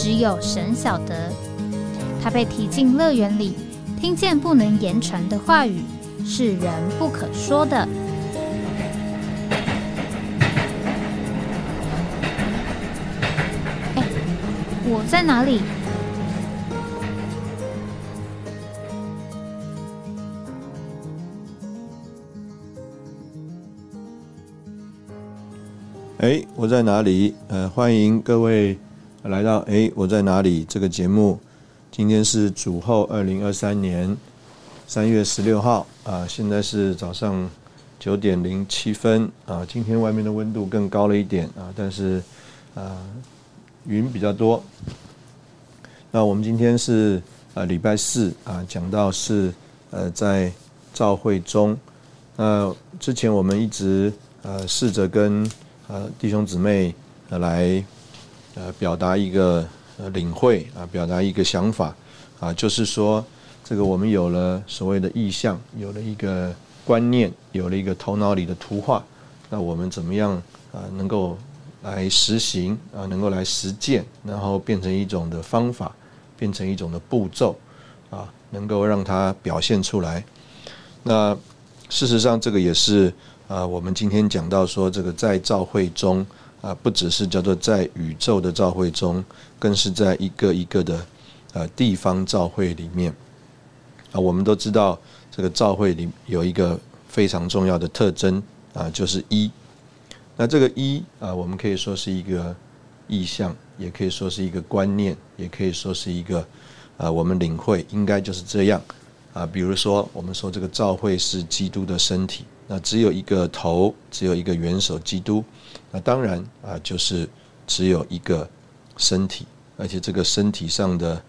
只有神晓得，他被提进乐园里，听见不能言传的话语，是人不可说的。哎，我在哪里？哎，我在哪里？呃，欢迎各位。来到哎，我在哪里？这个节目今天是主后二零二三年三月十六号啊，现在是早上九点零七分啊。今天外面的温度更高了一点啊，但是啊云比较多。那我们今天是呃礼拜四啊，讲到是呃在照会中。那之前我们一直呃试着跟呃弟兄姊妹呃来。呃，表达一个呃领会啊，表达一个想法啊，就是说，这个我们有了所谓的意向，有了一个观念，有了一个头脑里的图画，那我们怎么样啊，能够来实行啊，能够来实践，然后变成一种的方法，变成一种的步骤啊，能够让它表现出来。那事实上，这个也是啊，我们今天讲到说，这个在照会中。啊，不只是叫做在宇宙的召会中，更是在一个一个的呃地方召会里面。啊，我们都知道这个召会里有一个非常重要的特征啊，就是一。那这个一啊，我们可以说是一个意象，也可以说是一个观念，也可以说是一个啊，我们领会应该就是这样啊。比如说，我们说这个召会是基督的身体。那只有一个头，只有一个元首基督，那当然啊，就是只有一个身体，而且这个身体上的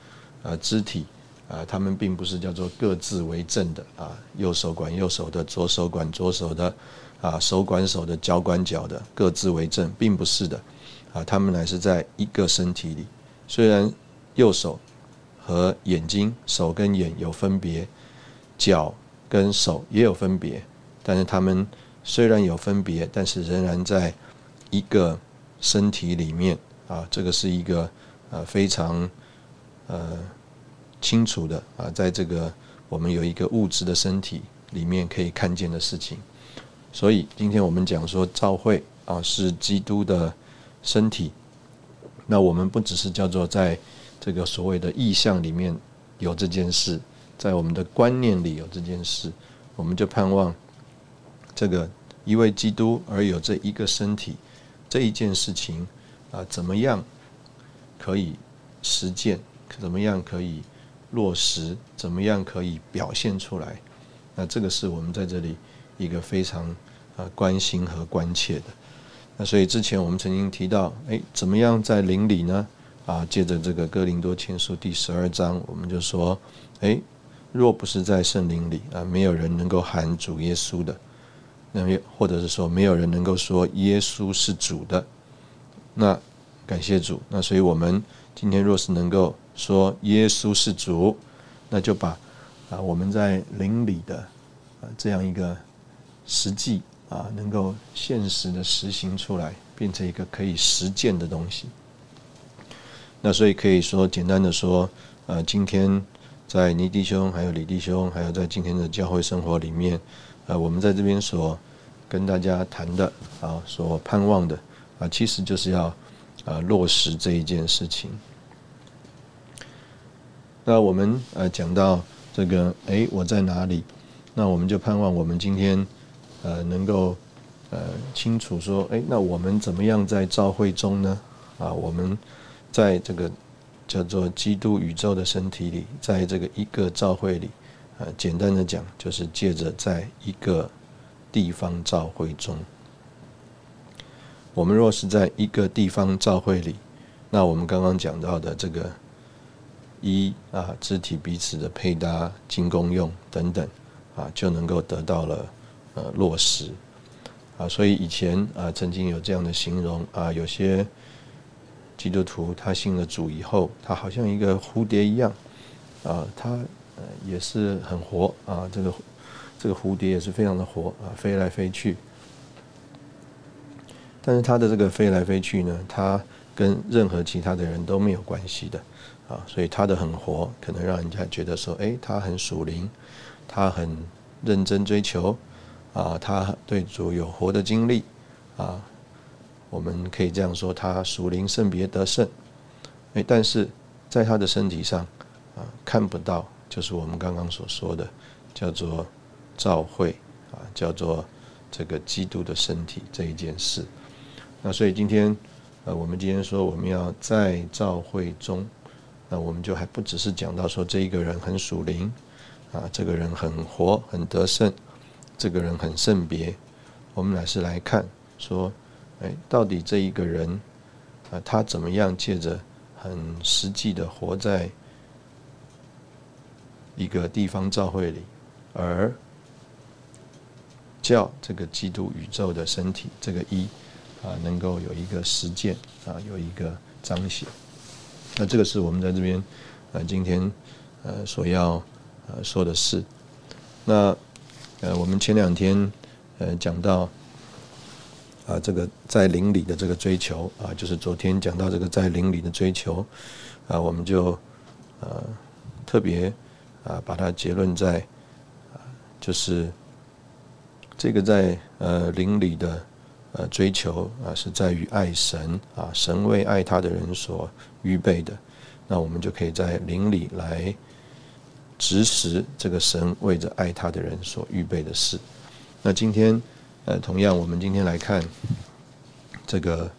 呃肢体啊，他们并不是叫做各自为政的啊，右手管右手的，左手管左手的，啊手管手的，脚管脚的，各自为政，并不是的啊，他们乃是在一个身体里，虽然右手和眼睛，手跟眼有分别，脚跟手也有分别。但是他们虽然有分别，但是仍然在一个身体里面啊，这个是一个呃非常呃清楚的啊，在这个我们有一个物质的身体里面可以看见的事情。所以今天我们讲说教会啊是基督的身体，那我们不只是叫做在这个所谓的意象里面有这件事，在我们的观念里有这件事，我们就盼望。这个一位基督而有这一个身体这一件事情啊，怎么样可以实践？怎么样可以落实？怎么样可以表现出来？那这个是我们在这里一个非常啊关心和关切的。那所以之前我们曾经提到，哎，怎么样在灵里呢？啊，借着这个哥林多前书第十二章，我们就说，哎，若不是在圣灵里啊，没有人能够喊主耶稣的。那或者是说，没有人能够说耶稣是主的。那感谢主。那所以我们今天若是能够说耶稣是主，那就把啊我们在灵里的啊这样一个实际啊能够现实的实行出来，变成一个可以实践的东西。那所以可以说简单的说，呃，今天在尼弟兄、还有李弟兄，还有在今天的教会生活里面。呃，我们在这边所跟大家谈的啊，所盼望的啊，其实就是要啊落实这一件事情。那我们呃讲到这个，哎，我在哪里？那我们就盼望我们今天呃能够呃清楚说，哎，那我们怎么样在召会中呢？啊，我们在这个叫做基督宇宙的身体里，在这个一个召会里。呃，简单的讲，就是借着在一个地方召会中，我们若是在一个地方召会里，那我们刚刚讲到的这个一啊肢体彼此的配搭、经功用等等啊，就能够得到了呃落实啊。所以以前啊曾经有这样的形容啊，有些基督徒他信了主以后，他好像一个蝴蝶一样啊，他也是很活啊，这个这个蝴蝶也是非常的活啊，飞来飞去。但是他的这个飞来飞去呢，他跟任何其他的人都没有关系的啊，所以他的很活，可能让人家觉得说，哎，他很属灵，他很认真追求啊，他对主有活的经历啊。我们可以这样说，他属灵圣别得胜，哎，但是在他的身体上啊看不到，就是我们刚刚所说的叫做召会啊，叫做这个基督的身体这一件事。那所以今天呃，我们今天说我们要在召会中，那我们就还不只是讲到说这一个人很属灵啊，这个人很活很得胜，这个人很圣别，我们乃是来看说。哎，到底这一个人啊，他怎么样借着很实际的活在一个地方教会里，而叫这个基督宇宙的身体这个一啊，能够有一个实践啊，有一个彰显。那这个是我们在这边呃今天呃所要呃说的事。那呃，我们前两天呃讲到。啊，这个在邻里的这个追求啊，就是昨天讲到这个在邻里的追求啊，我们就呃特别啊把它结论在，就是这个在呃邻里的呃追求啊，是在于爱神啊，神为爱他的人所预备的，那我们就可以在邻里来执实这个神为着爱他的人所预备的事。那今天。呃，同样，我们今天来看这个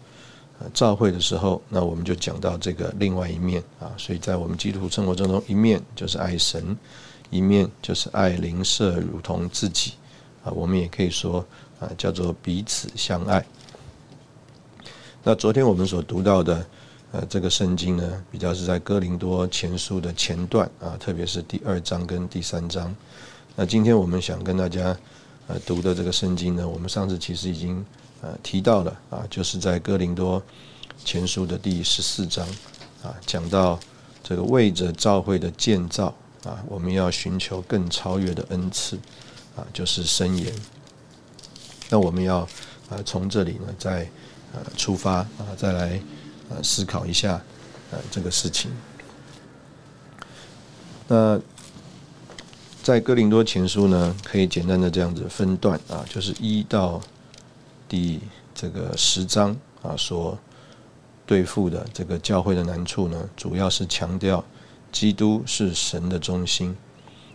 呃召会的时候，那我们就讲到这个另外一面啊。所以在我们基督徒生活当中，一面就是爱神，一面就是爱邻舍如同自己啊。我们也可以说啊，叫做彼此相爱。那昨天我们所读到的呃这个圣经呢，比较是在哥林多前书的前段啊，特别是第二章跟第三章。那今天我们想跟大家。呃，读的这个圣经呢，我们上次其实已经呃提到了啊，就是在哥林多前书的第十四章啊，讲到这个为着教会的建造啊，我们要寻求更超越的恩赐啊，就是申言。那我们要啊从这里呢再呃出发啊，再来呃思考一下呃这个事情。那。在哥林多前书呢，可以简单的这样子分段啊，就是一到第这个十章啊，所对付的这个教会的难处呢，主要是强调基督是神的中心。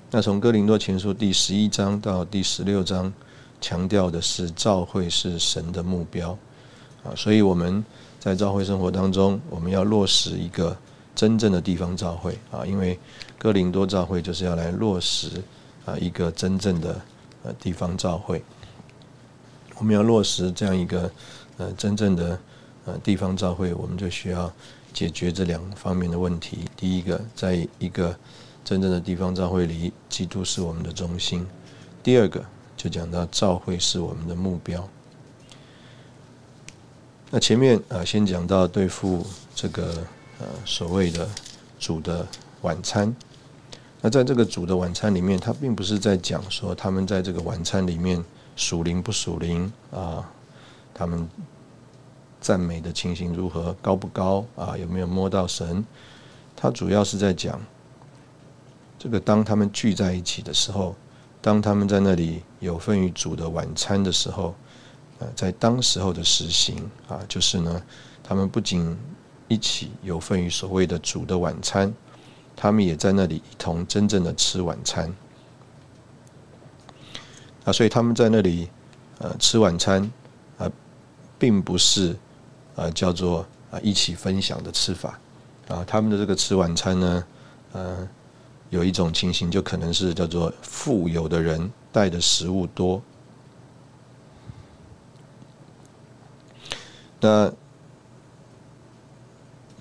那从哥林多前书第十一章到第十六章，强调的是教会是神的目标啊，所以我们在教会生活当中，我们要落实一个。真正的地方教会啊，因为哥林多教会就是要来落实啊一个真正的呃地方教会。我们要落实这样一个呃真正的呃地方教会，我们就需要解决这两方面的问题。第一个，在一个真正的地方教会里，基督是我们的中心；第二个，就讲到教会是我们的目标。那前面啊，先讲到对付这个。呃，所谓的主的晚餐，那在这个主的晚餐里面，他并不是在讲说他们在这个晚餐里面属灵不属灵啊，他们赞美的情形如何高不高啊，有没有摸到神？他主要是在讲这个当他们聚在一起的时候，当他们在那里有份于主的晚餐的时候，呃，在当时候的实行啊，就是呢，他们不仅一起有份于所谓的主的晚餐，他们也在那里一同真正的吃晚餐。啊，所以他们在那里呃吃晚餐啊，并不是呃叫做啊一起分享的吃法啊。他们的这个吃晚餐呢，呃，有一种情形就可能是叫做富有的人带的食物多，那。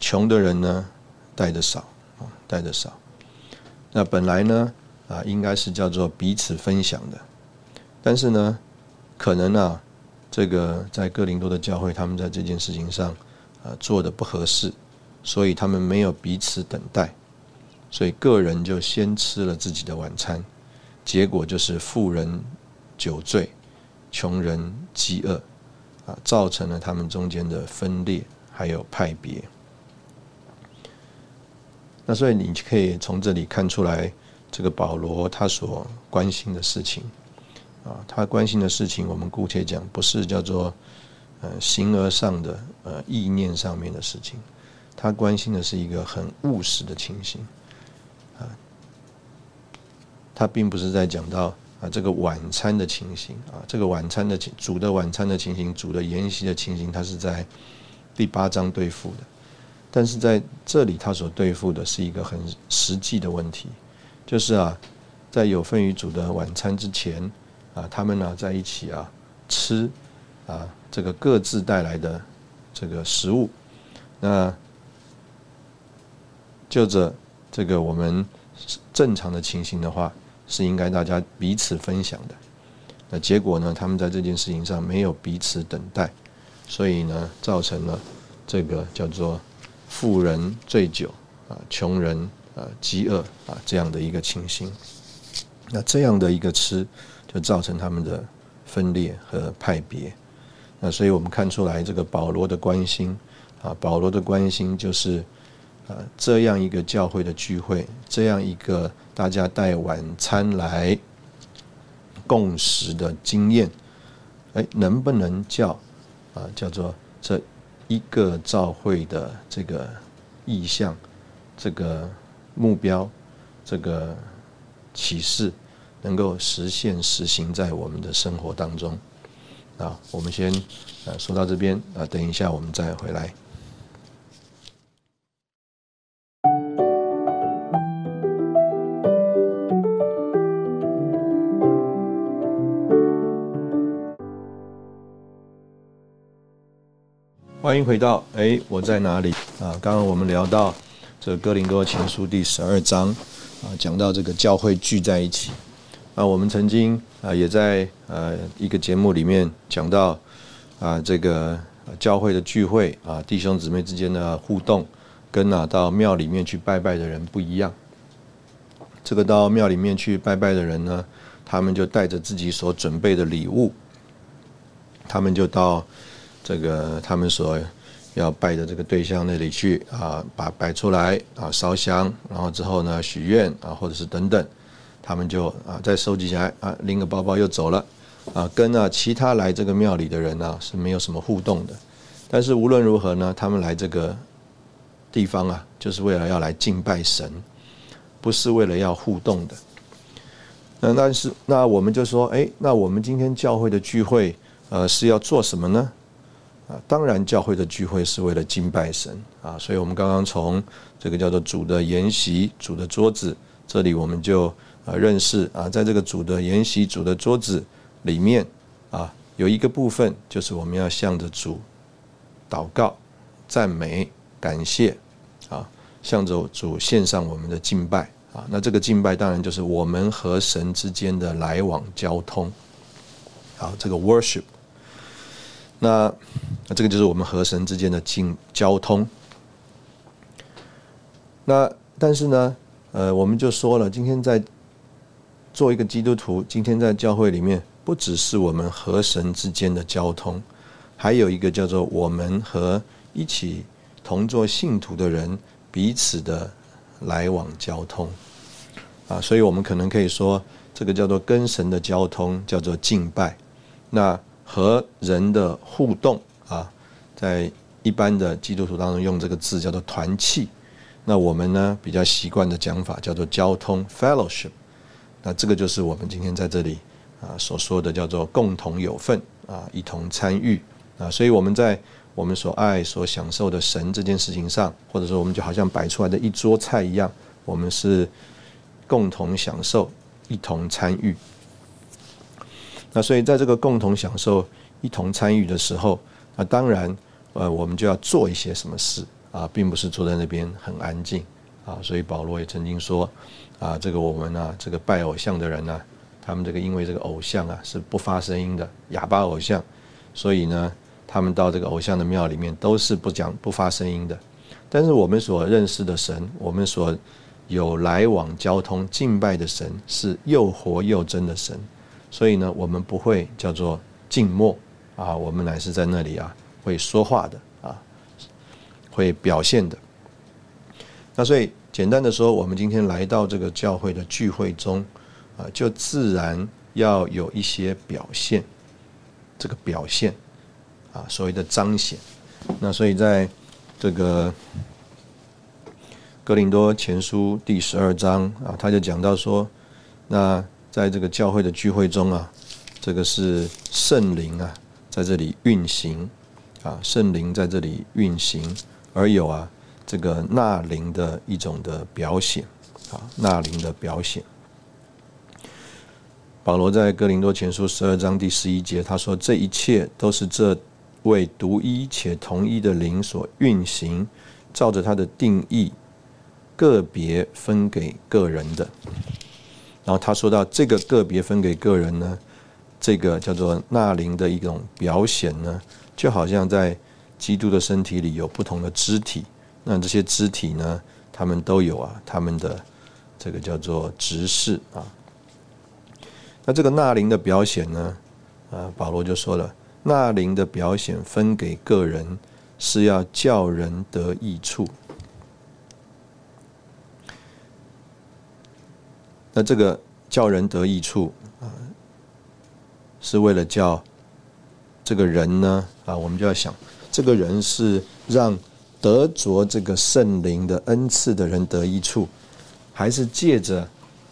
穷的人呢，带的少啊，带的少。那本来呢，啊，应该是叫做彼此分享的，但是呢，可能啊，这个在哥林多的教会，他们在这件事情上啊做的不合适，所以他们没有彼此等待，所以个人就先吃了自己的晚餐，结果就是富人酒醉，穷人饥饿，啊，造成了他们中间的分裂还有派别。那所以你可以从这里看出来，这个保罗他所关心的事情，啊，他关心的事情，我们姑且讲，不是叫做呃形而上的呃意念上面的事情，他关心的是一个很务实的情形，啊，他并不是在讲到啊这个晚餐的情形啊，这个晚餐的情煮的晚餐的情形，煮的筵席的情形，他是在第八章对付的。但是在这里，他所对付的是一个很实际的问题，就是啊，在有份于主的晚餐之前啊，他们呢在一起啊吃啊这个各自带来的这个食物，那就着这个我们正常的情形的话，是应该大家彼此分享的。那结果呢，他们在这件事情上没有彼此等待，所以呢，造成了这个叫做。富人醉酒啊，穷人啊饥饿啊，这样的一个情形。那这样的一个吃，就造成他们的分裂和派别。那所以我们看出来，这个保罗的关心啊，保罗的关心就是啊，这样一个教会的聚会，这样一个大家带晚餐来共识的经验，哎，能不能叫啊，叫做这。一个教会的这个意向、这个目标、这个启示，能够实现实行在我们的生活当中。啊，我们先呃说到这边啊，等一下我们再回来。欢迎回到哎，我在哪里啊？刚刚我们聊到这哥林多前书第十二章啊，讲到这个教会聚在一起啊。我们曾经啊也在呃一个节目里面讲到啊这个教会的聚会啊，弟兄姊妹之间的互动，跟啊到庙里面去拜拜的人不一样。这个到庙里面去拜拜的人呢，他们就带着自己所准备的礼物，他们就到。这个他们所要拜的这个对象那里去啊，把摆出来啊，烧香，然后之后呢许愿啊，或者是等等，他们就啊再收集起来啊，拎个包包又走了啊，跟啊其他来这个庙里的人呢是没有什么互动的。但是无论如何呢，他们来这个地方啊，就是为了要来敬拜神，不是为了要互动的。那但是那我们就说，哎，那我们今天教会的聚会呃是要做什么呢？啊，当然，教会的聚会是为了敬拜神啊，所以我们刚刚从这个叫做主的筵席、主的桌子这里，我们就啊认识啊，在这个主的筵席、主的桌子里面啊，有一个部分就是我们要向着主祷告、赞美、感谢啊，向着主献上我们的敬拜啊。那这个敬拜当然就是我们和神之间的来往交通，好，这个 worship。那那这个就是我们和神之间的经交通。那但是呢，呃，我们就说了，今天在做一个基督徒，今天在教会里面，不只是我们和神之间的交通，还有一个叫做我们和一起同做信徒的人彼此的来往交通。啊，所以我们可能可以说，这个叫做跟神的交通，叫做敬拜。那和人的互动啊，在一般的基督徒当中用这个字叫做团契，那我们呢比较习惯的讲法叫做交通 （fellowship）。那这个就是我们今天在这里啊所说的叫做共同有份啊，一同参与啊。所以我们在我们所爱、所享受的神这件事情上，或者说我们就好像摆出来的一桌菜一样，我们是共同享受、一同参与。那所以，在这个共同享受、一同参与的时候，那当然，呃，我们就要做一些什么事啊，并不是坐在那边很安静啊，所以保罗也曾经说啊，这个我们呢，这个拜偶像的人呢，他们这个因为这个偶像啊是不发声音的哑巴偶像，所以呢，他们到这个偶像的庙里面都是不讲不发声音的。但是我们所认识的神，我们所有来往交通敬拜的神是又活又真的神，所以呢，我们不会叫做静默啊，我们乃是在那里啊会说话的啊，会表现的。那所以简单的说，我们今天来到这个教会的聚会中，啊，就自然要有一些表现，这个表现，啊，所谓的彰显。那所以在这个哥林多前书第十二章啊，他就讲到说，那在这个教会的聚会中啊，这个是圣灵啊在这里运行，啊，圣灵在这里运行，而有啊。这个纳灵的一种的表显，啊，纳灵的表显。保罗在哥林多前书十二章第十一节，他说：“这一切都是这位独一且同一的灵所运行，照着他的定义，个别分给个人的。”然后他说到这个个别分给个人呢，这个叫做纳灵的一种表显呢，就好像在基督的身体里有不同的肢体。那这些肢体呢，他们都有啊，他们的这个叫做执事啊。那这个纳灵的表显呢，啊，保罗就说了，纳灵的表显分给个人，是要叫人得益处。那这个叫人得益处啊，是为了叫这个人呢啊，我们就要想，这个人是让。得着这个圣灵的恩赐的人得益处，还是借着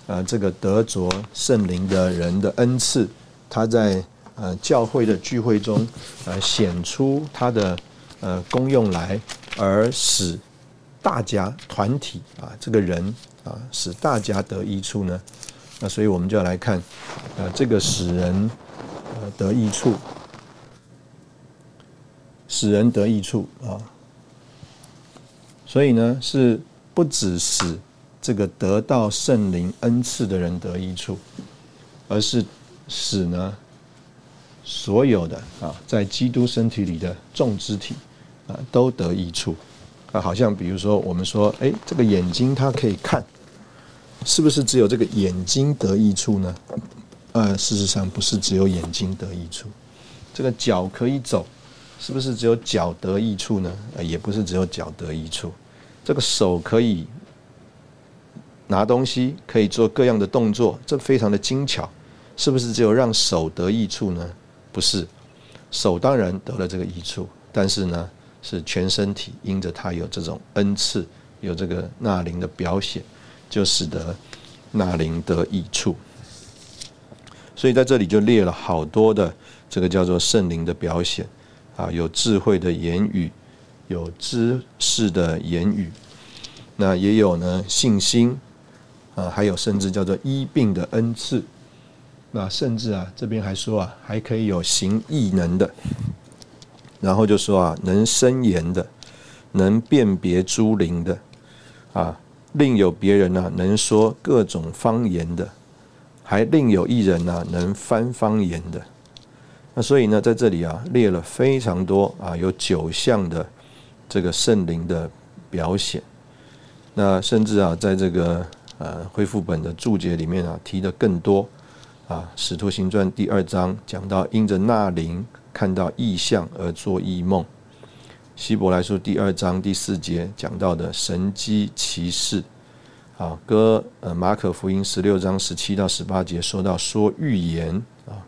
啊这个得着圣灵的人的恩赐，他在呃教会的聚会中呃显出他的呃功用来，而使大家团体啊这个人啊使大家得益处呢？那所以我们就要来看啊这个使人呃得益处，使人得益处啊。所以呢，是不只使这个得到圣灵恩赐的人得益处，而是使呢所有的啊在基督身体里的众肢体啊都得益处啊。好像比如说我们说，哎，这个眼睛它可以看，是不是只有这个眼睛得益处呢？呃，事实上不是只有眼睛得益处。这个脚可以走，是不是只有脚得益处呢？呃，也不是只有脚得益处。这个手可以拿东西，可以做各样的动作，这非常的精巧，是不是只有让手得益处呢？不是，手当然得了这个益处，但是呢，是全身体因着它有这种恩赐，有这个纳灵的表现，就使得纳灵得益处。所以在这里就列了好多的这个叫做圣灵的表现啊，有智慧的言语。有知识的言语，那也有呢信心啊，还有甚至叫做医病的恩赐，那甚至啊这边还说啊还可以有行异能的，然后就说啊能伸言的，能辨别诸灵的。啊，另有别人呢能说各种方言的，还另有一人呢能翻方言的，那所以呢在这里啊列了非常多啊有九项的。这个圣灵的表显，那甚至啊，在这个呃恢复本的注解里面啊，提的更多。啊，《使徒行传》第二章讲到因着那灵看到异象而做异梦，《希伯来书》第二章第四节讲到的神机骑士，啊，哥呃马可福音十六章十七到十八节说到说预言。啊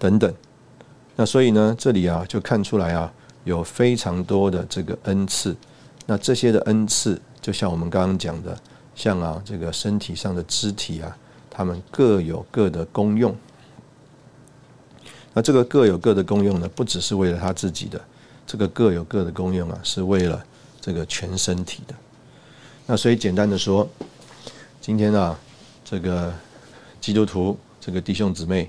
等等，那所以呢，这里啊就看出来啊。有非常多的这个恩赐，那这些的恩赐，就像我们刚刚讲的，像啊这个身体上的肢体啊，他们各有各的功用。那这个各有各的功用呢，不只是为了他自己的，这个各有各的功用啊，是为了这个全身体的。那所以简单的说，今天啊，这个基督徒这个弟兄姊妹，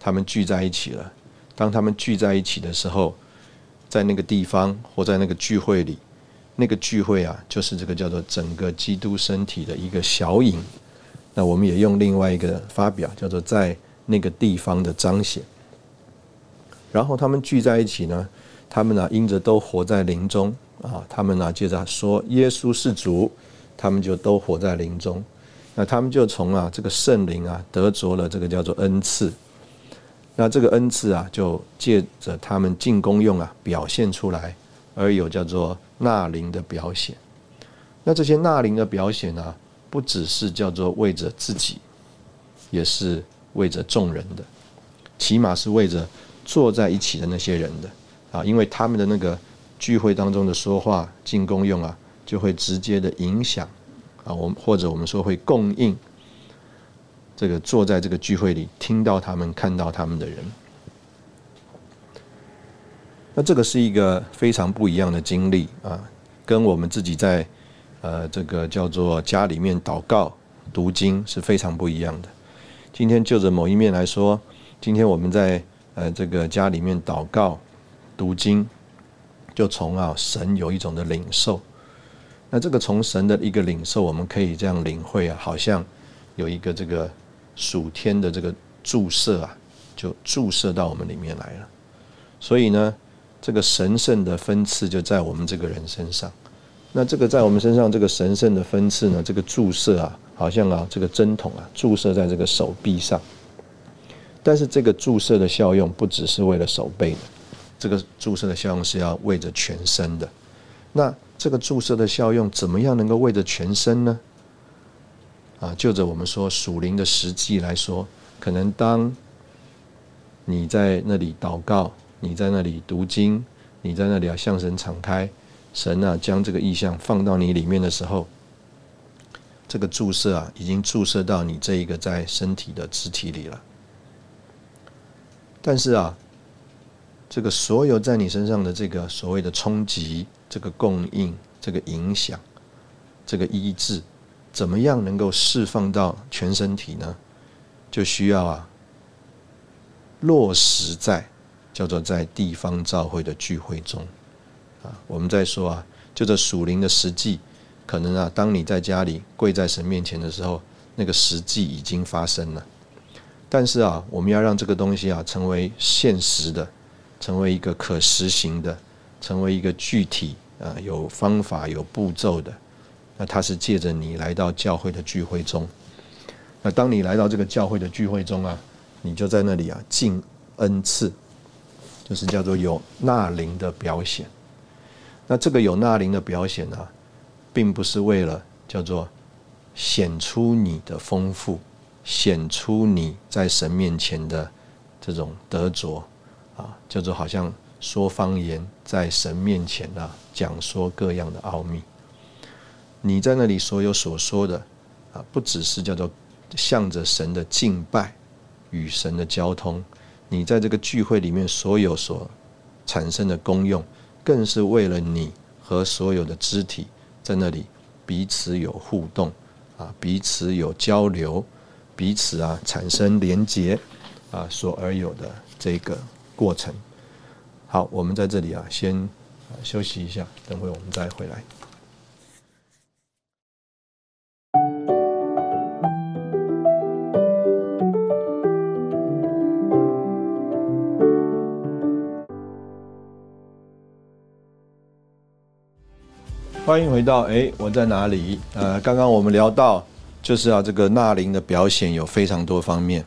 他们聚在一起了。当他们聚在一起的时候，在那个地方或在那个聚会里，那个聚会啊，就是这个叫做整个基督身体的一个小影。那我们也用另外一个发表，叫做在那个地方的彰显。然后他们聚在一起呢，他们呢因着都活在灵中啊，他们呢接着说耶稣是主，他们就都活在灵中。那他们就从啊这个圣灵啊得着了这个叫做恩赐。那这个恩赐啊，就借着他们进功用啊表现出来，而有叫做纳灵的表现。那这些纳灵的表现呢？不只是叫做为着自己，也是为着众人的，起码是为着坐在一起的那些人的啊，因为他们的那个聚会当中的说话进攻用啊，就会直接的影响啊，我们或者我们说会供应这个坐在这个聚会里听到他们看到他们的人，那这个是一个非常不一样的经历啊，跟我们自己在。呃，这个叫做家里面祷告读经是非常不一样的。今天就着某一面来说，今天我们在呃这个家里面祷告读经，就从啊神有一种的领受。那这个从神的一个领受，我们可以这样领会啊，好像有一个这个属天的这个注射啊，就注射到我们里面来了。所以呢，这个神圣的分次就在我们这个人身上。那这个在我们身上这个神圣的分次呢，这个注射啊，好像啊这个针筒啊注射在这个手臂上，但是这个注射的效用不只是为了手背的，这个注射的效用是要为着全身的。那这个注射的效用怎么样能够为着全身呢？啊，就着我们说属灵的实际来说，可能当你在那里祷告，你在那里读经，你在那里要向神敞开。神啊，将这个意象放到你里面的时候，这个注射啊，已经注射到你这一个在身体的肢体里了。但是啊，这个所有在你身上的这个所谓的冲击、这个供应、这个影响、这个医治，怎么样能够释放到全身体呢？就需要啊，落实在叫做在地方教会的聚会中。啊，我们在说啊，就这属灵的实际，可能啊，当你在家里跪在神面前的时候，那个实际已经发生了。但是啊，我们要让这个东西啊，成为现实的，成为一个可实行的，成为一个具体啊，有方法、有步骤的。那他是借着你来到教会的聚会中。那当你来到这个教会的聚会中啊，你就在那里啊，敬恩赐，就是叫做有纳灵的表现。那这个有纳灵的表现呢，并不是为了叫做显出你的丰富，显出你在神面前的这种得着啊，叫做好像说方言在神面前啊，讲说各样的奥秘。你在那里所有所说的啊，不只是叫做向着神的敬拜与神的交通，你在这个聚会里面所有所产生的功用。更是为了你和所有的肢体在那里彼此有互动啊，彼此有交流，彼此啊产生连结啊所而有的这个过程。好，我们在这里啊先休息一下，等会我们再回来。欢迎回到哎，我在哪里？呃，刚刚我们聊到，就是啊，这个纳灵的表现有非常多方面。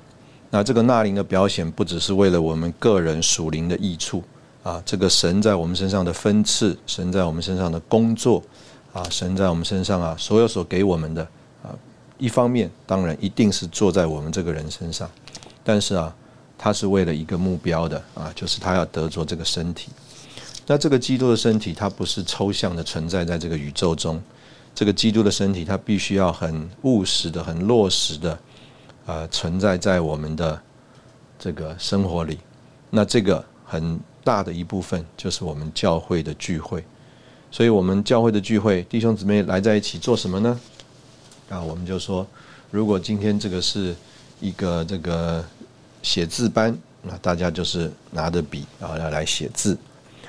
那这个纳灵的表现，不只是为了我们个人属灵的益处啊，这个神在我们身上的分赐，神在我们身上的工作啊，神在我们身上啊，所有所给我们的啊，一方面当然一定是坐在我们这个人身上，但是啊，他是为了一个目标的啊，就是他要得着这个身体。那这个基督的身体，它不是抽象的存在在这个宇宙中。这个基督的身体，它必须要很务实的、很落实的，呃，存在在我们的这个生活里。那这个很大的一部分，就是我们教会的聚会。所以，我们教会的聚会，弟兄姊妹来在一起做什么呢？啊，我们就说，如果今天这个是一个这个写字班，那大家就是拿着笔，然后要来写字。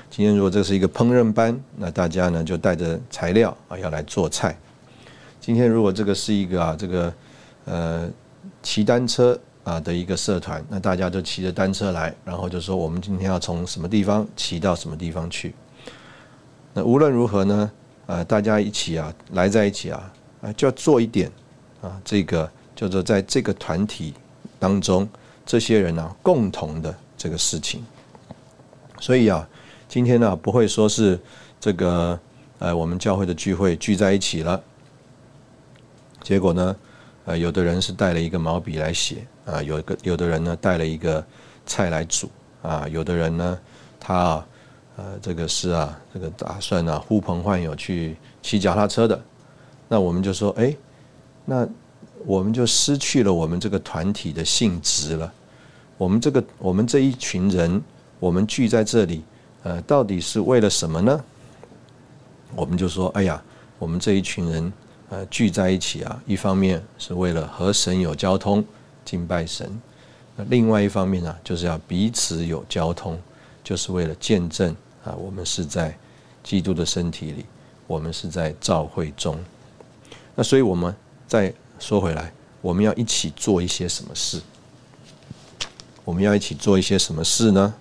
今天如果这是一个烹饪班，那大家呢就带着材料啊要来做菜。今天如果这个是一个啊这个呃骑单车啊的一个社团，那大家就骑着单车来，然后就说我们今天要从什么地方骑到什么地方去。那无论如何呢，呃，大家一起啊来在一起啊啊就要做一点啊这个叫做在这个团体当中这些人呢共同的这个事情。所以啊。今天呢，不会说是这个呃，我们教会的聚会聚在一起了，结果呢，呃，有的人是带了一个毛笔来写啊，有个有的人呢带了一个菜来煮啊，有的人呢，他啊，呃，这个是啊，这个打算呢呼朋唤友去骑脚踏车的，那我们就说，哎，那我们就失去了我们这个团体的性质了，我们这个我们这一群人，我们聚在这里。呃，到底是为了什么呢？我们就说，哎呀，我们这一群人呃聚在一起啊，一方面是为了和神有交通，敬拜神；那另外一方面呢，就是要彼此有交通，就是为了见证啊，我们是在基督的身体里，我们是在教会中。那所以我们再说回来，我们要一起做一些什么事？我们要一起做一些什么事呢？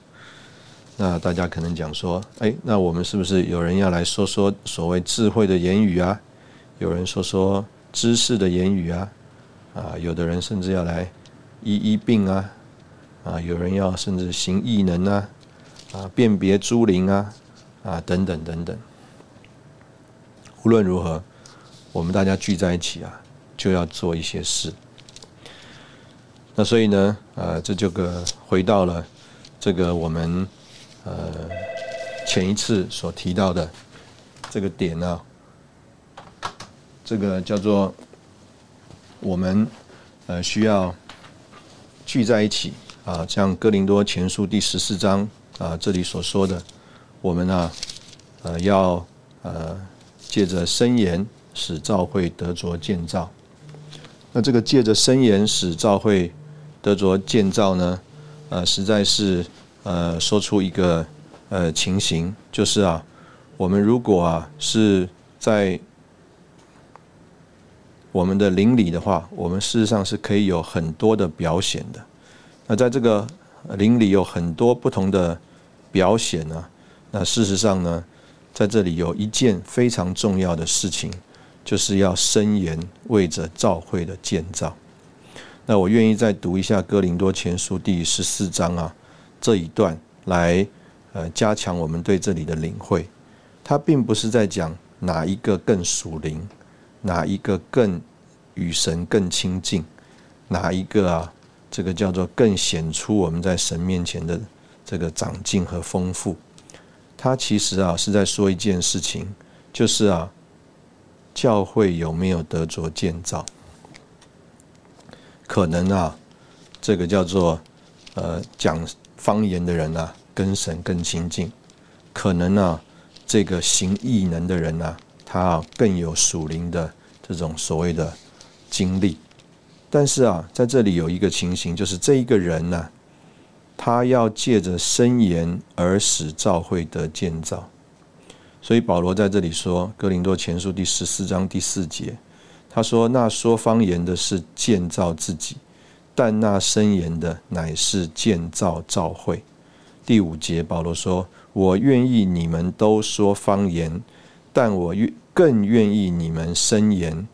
那大家可能讲说，哎，那我们是不是有人要来说说所谓智慧的言语啊？有人说说知识的言语啊？啊，有的人甚至要来医医病啊？啊，有人要甚至行异能啊？啊，辨别诸灵啊？啊，等等等等。无论如何，我们大家聚在一起啊，就要做一些事。那所以呢，啊，这就个回到了这个我们。呃，前一次所提到的这个点呢，这个叫做我们呃需要聚在一起啊，像哥林多前书第十四章啊这里所说的，我们呢呃要呃借着申言使教会得着建造。那这个借着申言使教会得着建造呢，呃，实在是。呃，说出一个呃情形，就是啊，我们如果啊是在我们的邻里的话，我们事实上是可以有很多的表显的。那在这个邻里有很多不同的表显呢，那事实上呢，在这里有一件非常重要的事情，就是要伸言为着教会的建造。那我愿意再读一下《哥林多前书》第十四章啊。这一段来，呃，加强我们对这里的领会。他并不是在讲哪一个更属灵，哪一个更与神更亲近，哪一个啊，这个叫做更显出我们在神面前的这个长进和丰富。他其实啊是在说一件事情，就是啊，教会有没有得着建造？可能啊，这个叫做呃讲。方言的人啊，跟神更亲近；可能呢，这个行异能的人呢，他更有属灵的这种所谓的经历。但是啊，在这里有一个情形，就是这一个人呢，他要借着申言而使教会的建造。所以保罗在这里说，《哥林多前书》第十四章第四节，他说：“那说方言的是建造自己。”但那申言的乃是建造召会。第五节，保罗说：“我愿意你们都说方言，但我愿更愿意你们申言。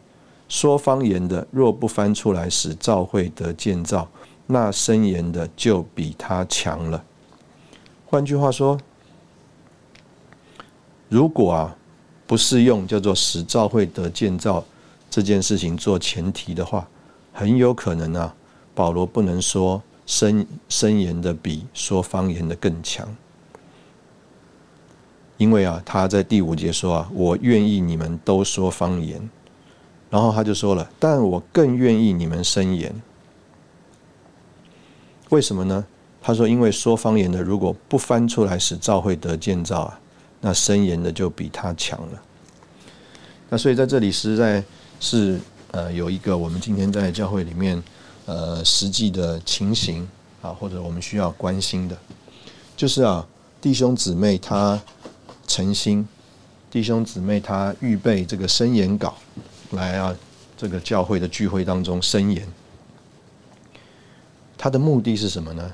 说方言的若不翻出来使召会得建造，那申言的就比他强了。”换句话说，如果啊不是用叫做使召会得建造这件事情做前提的话，很有可能啊。保罗不能说声声言的比说方言的更强，因为啊，他在第五节说啊，我愿意你们都说方言，然后他就说了，但我更愿意你们声言。为什么呢？他说，因为说方言的如果不翻出来使教会得建造啊，那声言的就比他强了。那所以在这里实在是呃有一个我们今天在教会里面。呃，实际的情形啊，或者我们需要关心的，就是啊，弟兄姊妹他诚心，弟兄姊妹他预备这个申言稿来啊，这个教会的聚会当中申言，他的目的是什么呢？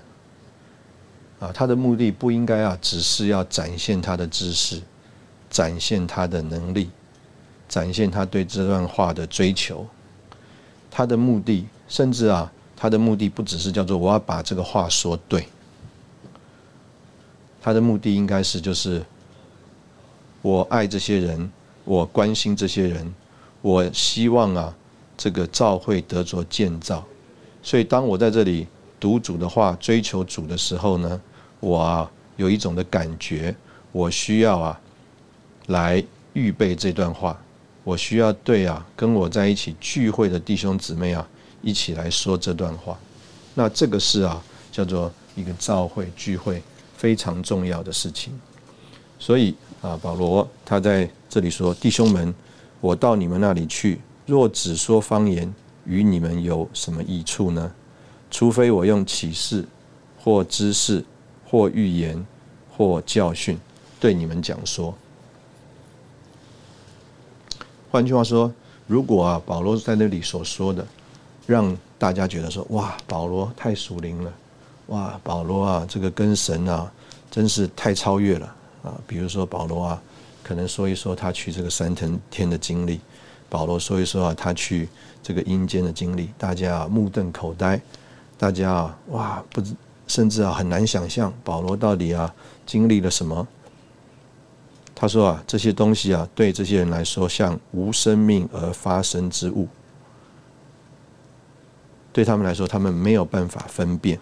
啊，他的目的不应该啊，只是要展现他的知识，展现他的能力，展现他对这段话的追求。他的目的，甚至啊，他的目的不只是叫做我要把这个话说对。他的目的应该是，就是我爱这些人，我关心这些人，我希望啊，这个教会得着建造。所以，当我在这里读主的话，追求主的时候呢，我啊有一种的感觉，我需要啊来预备这段话，我需要对啊跟我在一起聚会的弟兄姊妹啊一起来说这段话。那这个是啊叫做一个教会聚会。非常重要的事情，所以啊，保罗他在这里说：“弟兄们，我到你们那里去，若只说方言，与你们有什么益处呢？除非我用启示，或知识，或预言，或教训，对你们讲说。”换句话说，如果啊，保罗在那里所说的，让大家觉得说：“哇，保罗太属灵了。”哇，保罗啊，这个跟神啊，真是太超越了啊！比如说保罗啊，可能说一说他去这个三层天的经历，保罗说一说啊，他去这个阴间的经历，大家啊目瞪口呆，大家啊哇，不甚至啊很难想象保罗到底啊经历了什么。他说啊，这些东西啊，对这些人来说像无生命而发生之物，对他们来说，他们没有办法分辨。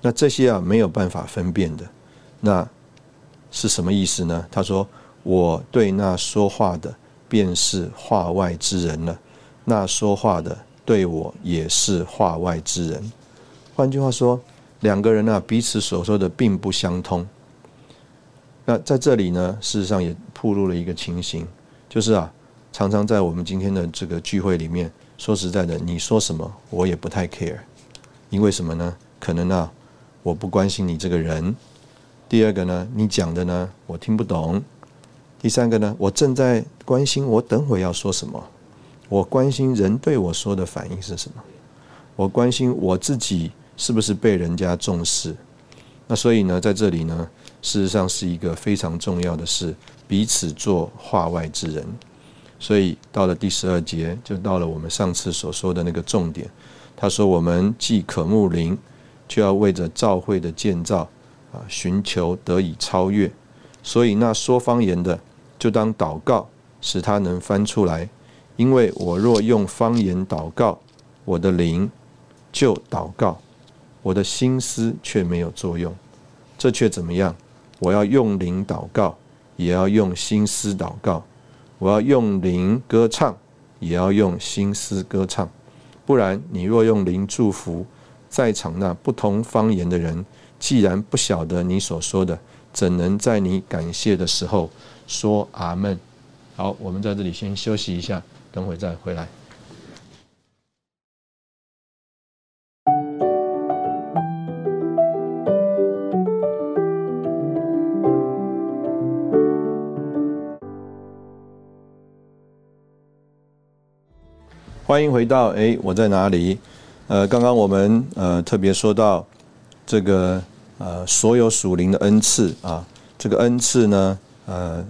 那这些啊没有办法分辨的，那是什么意思呢？他说：“我对那说话的便是话外之人了，那说话的对我也是话外之人。”换句话说，两个人啊彼此所说的并不相通。那在这里呢，事实上也暴露了一个情形，就是啊，常常在我们今天的这个聚会里面，说实在的，你说什么我也不太 care，因为什么呢？可能啊。我不关心你这个人。第二个呢，你讲的呢，我听不懂。第三个呢，我正在关心我等会要说什么。我关心人对我说的反应是什么。我关心我自己是不是被人家重视。那所以呢，在这里呢，事实上是一个非常重要的事，彼此做话外之人。所以到了第十二节，就到了我们上次所说的那个重点。他说：“我们既可慕灵。”就要为着教会的建造啊，寻求得以超越。所以那说方言的，就当祷告，使他能翻出来。因为我若用方言祷告，我的灵就祷告，我的心思却没有作用。这却怎么样？我要用灵祷告，也要用心思祷告；我要用灵歌唱，也要用心思歌唱。不然，你若用灵祝福，在场那不同方言的人，既然不晓得你所说的，怎能在你感谢的时候说阿门？好，我们在这里先休息一下，等会再回来。欢迎回到哎，我在哪里？呃，刚刚我们呃特别说到这个呃所有属灵的恩赐啊，这个恩赐呢呃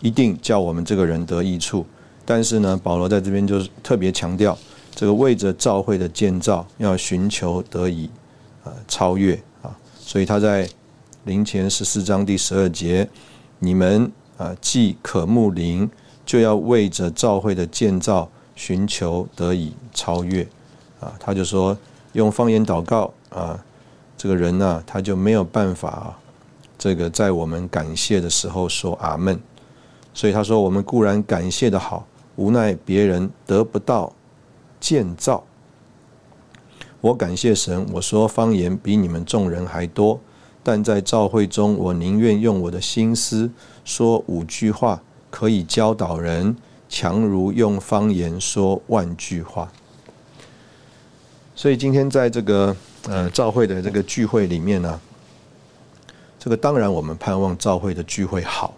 一定叫我们这个人得益处，但是呢保罗在这边就是特别强调这个为着教会的建造要寻求得以呃超越啊，所以他在灵前十四章第十二节，你们啊既可慕灵，就要为着教会的建造寻求得以超越。啊，他就说用方言祷告啊，这个人呢，他就没有办法啊，这个在我们感谢的时候说阿门。所以他说，我们固然感谢的好，无奈别人得不到建造。我感谢神，我说方言比你们众人还多，但在召会中，我宁愿用我的心思说五句话，可以教导人，强如用方言说万句话。所以今天在这个呃教会的这个聚会里面呢，这个当然我们盼望教会的聚会好。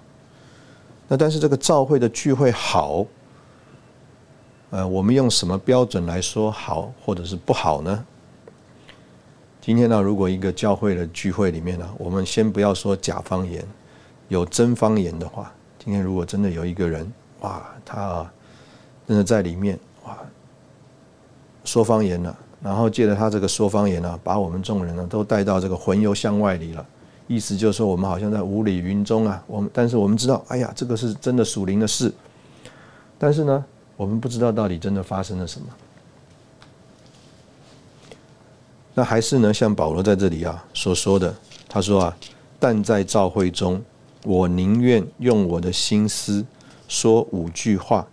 那但是这个教会的聚会好，呃，我们用什么标准来说好或者是不好呢？今天呢，如果一个教会的聚会里面呢，我们先不要说假方言，有真方言的话，今天如果真的有一个人，哇，他啊，真的在里面，哇，说方言了，然后借着他这个说方言呢，把我们众人呢都带到这个魂游向外里了，意思就是说我们好像在雾里云中啊，我们但是我们知道，哎呀，这个是真的属灵的事，但是呢，我们不知道到底真的发生了什么。那还是呢，像保罗在这里啊所说的，他说啊，但在召会中，我宁愿用我的心思说五句话，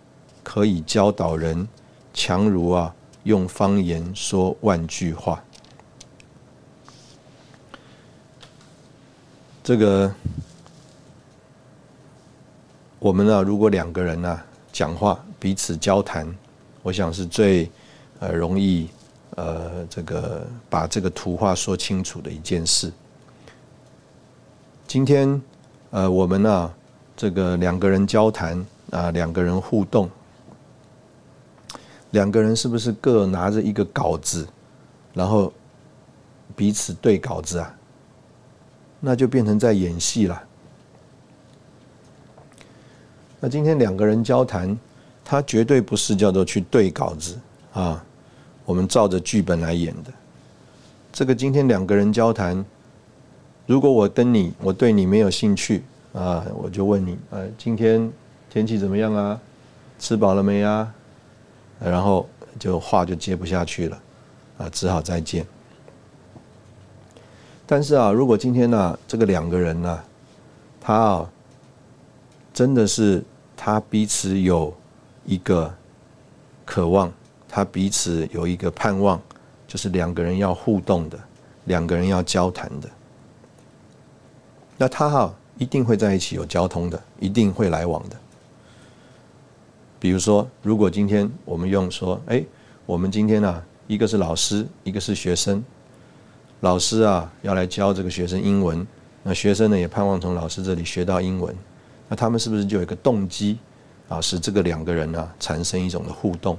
可以教导人，强如啊用方言说万句话。这个我们呢，如果两个人呢讲话，彼此交谈，我想是最呃容易。呃，这个把这个图画说清楚的一件事。今天，呃，我们呢，这个两个人交谈啊，两个人互动，两个人是不是各拿着一个稿子，然后彼此对稿子啊？那就变成在演戏了。那今天两个人交谈，他绝对不是叫做去对稿子啊。我们照着剧本来演的。这个今天两个人交谈，如果我跟你，我对你没有兴趣啊，我就问你，呃，今天天气怎么样啊？吃饱了没啊？然后就话就接不下去了，啊，只好再见。但是啊，如果今天呢，这个两个人呢，他啊，真的是他彼此有一个渴望。他彼此有一个盼望，就是两个人要互动的，两个人要交谈的。那他哈一定会在一起有交通的，一定会来往的。比如说，如果今天我们用说，哎，我们今天呢，一个是老师，一个是学生，老师啊要来教这个学生英文，那学生呢也盼望从老师这里学到英文，那他们是不是就有一个动机啊，使这个两个人呢产生一种的互动？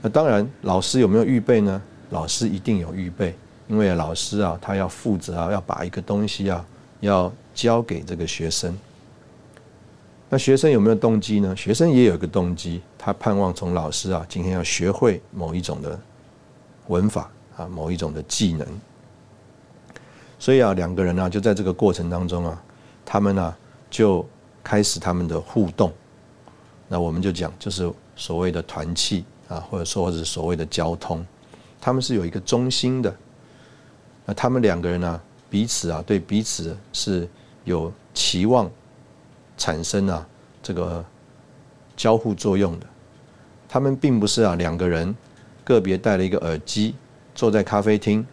那当然，老师有没有预备呢？老师一定有预备，因为老师啊，他要负责啊，要把一个东西啊，要交给这个学生。那学生有没有动机呢？学生也有一个动机，他盼望从老师啊，今天要学会某一种的文法啊，某一种的技能。所以啊，两个人呢，就在这个过程当中啊，他们呢就开始他们的互动。那我们就讲，就是所谓的团契。啊，或者说，或者所谓的交通，他们是有一个中心的。那他们两个人呢，彼此啊，对彼此是有期望，产生啊这个交互作用的。他们并不是啊两个人个别戴了一个耳机，坐在咖啡厅，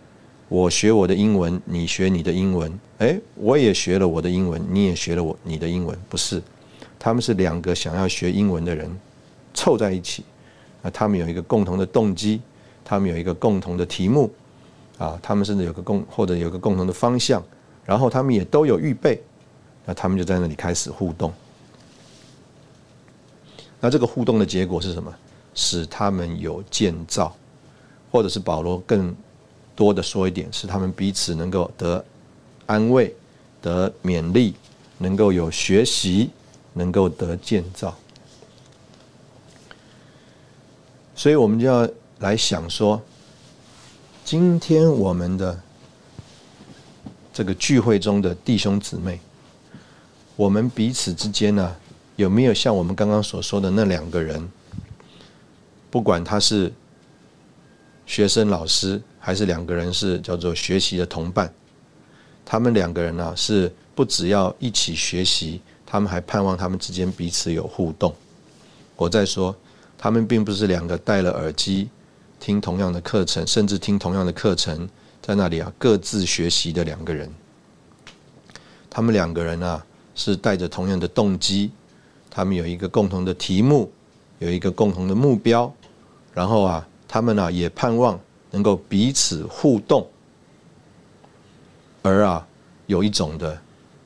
我学我的英文，你学你的英文，哎，我也学了我的英文，你也学了我你的英文，不是，他们是两个想要学英文的人凑在一起。啊他们有一个共同的动机，他们有一个共同的题目，啊，他们甚至有个共或者有个共同的方向，然后他们也都有预备，那他们就在那里开始互动。那这个互动的结果是什么？使他们有建造，或者是保罗更多的说一点，是他们彼此能够得安慰、得勉励，能够有学习，能够得建造。所以我们就要来想说，今天我们的这个聚会中的弟兄姊妹，我们彼此之间呢，有没有像我们刚刚所说的那两个人，不管他是学生老师，还是两个人是叫做学习的同伴，他们两个人呢，是不只要一起学习，他们还盼望他们之间彼此有互动。我在说。他们并不是两个戴了耳机听同样的课程，甚至听同样的课程，在那里啊各自学习的两个人。他们两个人啊是带着同样的动机，他们有一个共同的题目，有一个共同的目标，然后啊他们呢也盼望能够彼此互动，而啊有一种的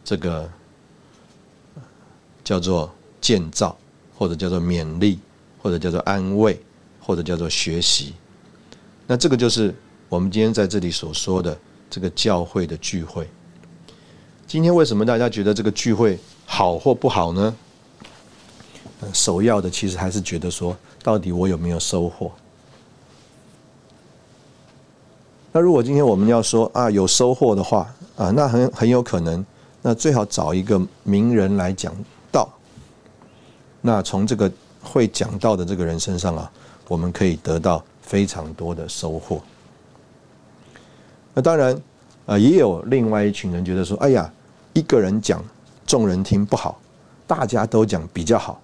这个叫做建造，或者叫做勉励，或者叫做安慰，或者叫做学习。那这个就是我们今天在这里所说的这个教会的聚会。今天为什么大家觉得这个聚会好或不好呢？首要的其实还是觉得说，到底我有没有收获？那如果今天我们要说啊有收获的话啊，那很很有可能，那最好找一个名人来讲道。那从这个会讲道的这个人身上啊，我们可以得到非常多的收获。那当然啊，也有另外一群人觉得说，哎呀，一个人讲众人听不好，大家都讲比较好。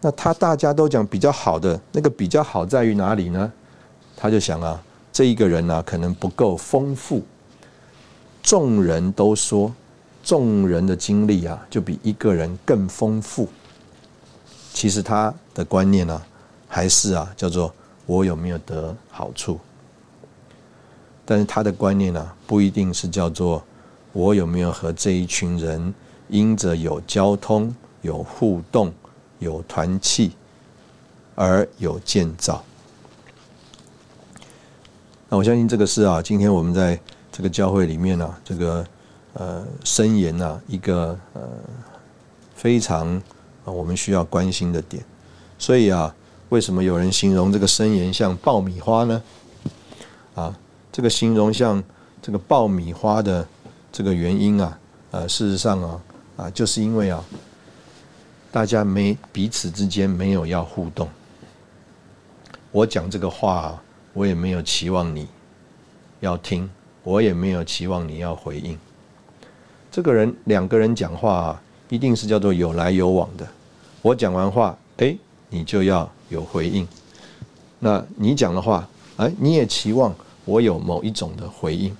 那他大家都讲比较好的那个比较好在于哪里呢？他就想啊。这一个人呢，可能不够丰富。众人都说，众人的经历啊，就比一个人更丰富。其实他的观念呢，还是啊，叫做我有没有得好处。但是他的观念呢，不一定是叫做我有没有和这一群人因着有交通、有互动、有团契而有建造。那我相信这个是啊，今天我们在这个教会里面呢，这个呃申言啊，一个呃非常我们需要关心的点。所以啊，为什么有人形容这个声言像爆米花呢？啊，这个形容像这个爆米花的这个原因啊，呃，事实上啊啊，就是因为啊，大家没彼此之间没有要互动。我讲这个话。啊我也没有期望你要听，我也没有期望你要回应。这个人两个人讲话啊，一定是叫做有来有往的。我讲完话，哎，你就要有回应。那你讲的话，哎，你也期望我有某一种的回应。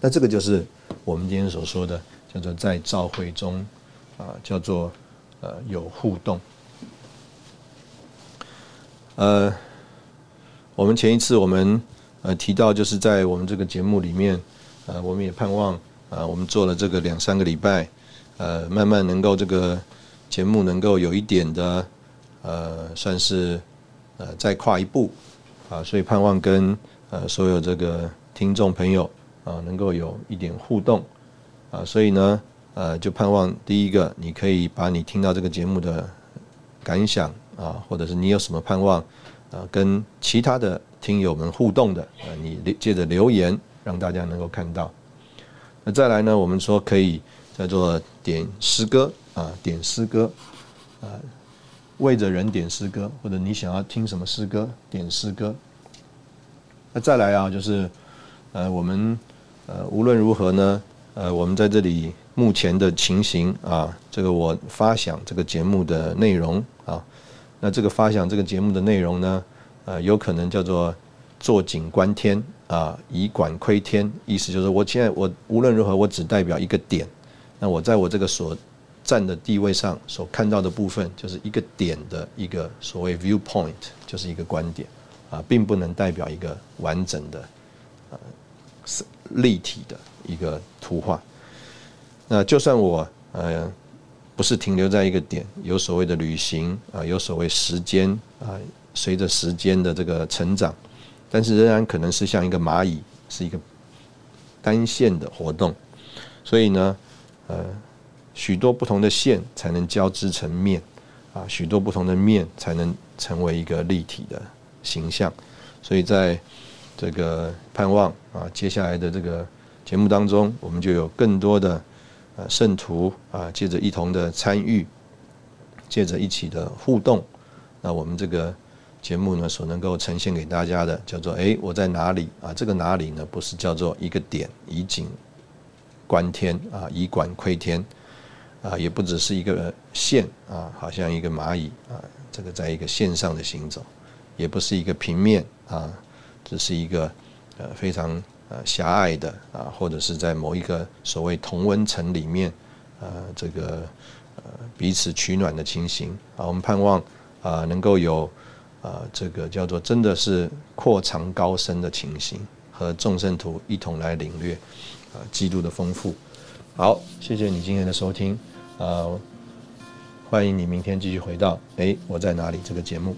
那这个就是我们今天所说的，叫做在召会中啊，叫做呃有互动，呃。我们前一次我们呃提到，就是在我们这个节目里面，呃，我们也盼望啊，我们做了这个两三个礼拜，呃，慢慢能够这个节目能够有一点的呃，算是呃再跨一步啊，所以盼望跟呃所有这个听众朋友啊能够有一点互动啊，所以呢呃就盼望第一个你可以把你听到这个节目的感想啊，或者是你有什么盼望。啊，跟其他的听友们互动的啊，你借着留言让大家能够看到。那再来呢，我们说可以叫做点诗歌啊，点诗歌啊，为着人点诗歌，或者你想要听什么诗歌，点诗歌。那再来啊，就是呃，我们呃无论如何呢，呃，我们在这里目前的情形啊，这个我发想这个节目的内容啊。那这个发想这个节目的内容呢，呃，有可能叫做坐井观天啊，以管窥天，意思就是我现在我无论如何我只代表一个点，那我在我这个所站的地位上所看到的部分，就是一个点的一个所谓 viewpoint，就是一个观点啊，并不能代表一个完整的呃立体的一个图画。那就算我呃。不是停留在一个点，有所谓的旅行啊，有所谓时间啊，随着时间的这个成长，但是仍然可能是像一个蚂蚁，是一个单线的活动，所以呢，呃，许多不同的线才能交织成面啊，许多不同的面才能成为一个立体的形象，所以在这个盼望啊，接下来的这个节目当中，我们就有更多的。呃，圣徒啊，借着一同的参与，借着一起的互动，那我们这个节目呢，所能够呈现给大家的，叫做哎，我在哪里啊？这个哪里呢？不是叫做一个点，以景观天啊，以管窥天啊，也不只是一个线啊，好像一个蚂蚁啊，这个在一个线上的行走，也不是一个平面啊，只是一个呃非常。呃，狭隘的啊，或者是在某一个所谓同温层里面，呃，这个呃彼此取暖的情形啊，我们盼望啊能够有啊这个叫做真的是扩长高深的情形，和众圣徒一同来领略啊基督的丰富。好，谢谢你今天的收听，啊，欢迎你明天继续回到哎我在哪里这个节目。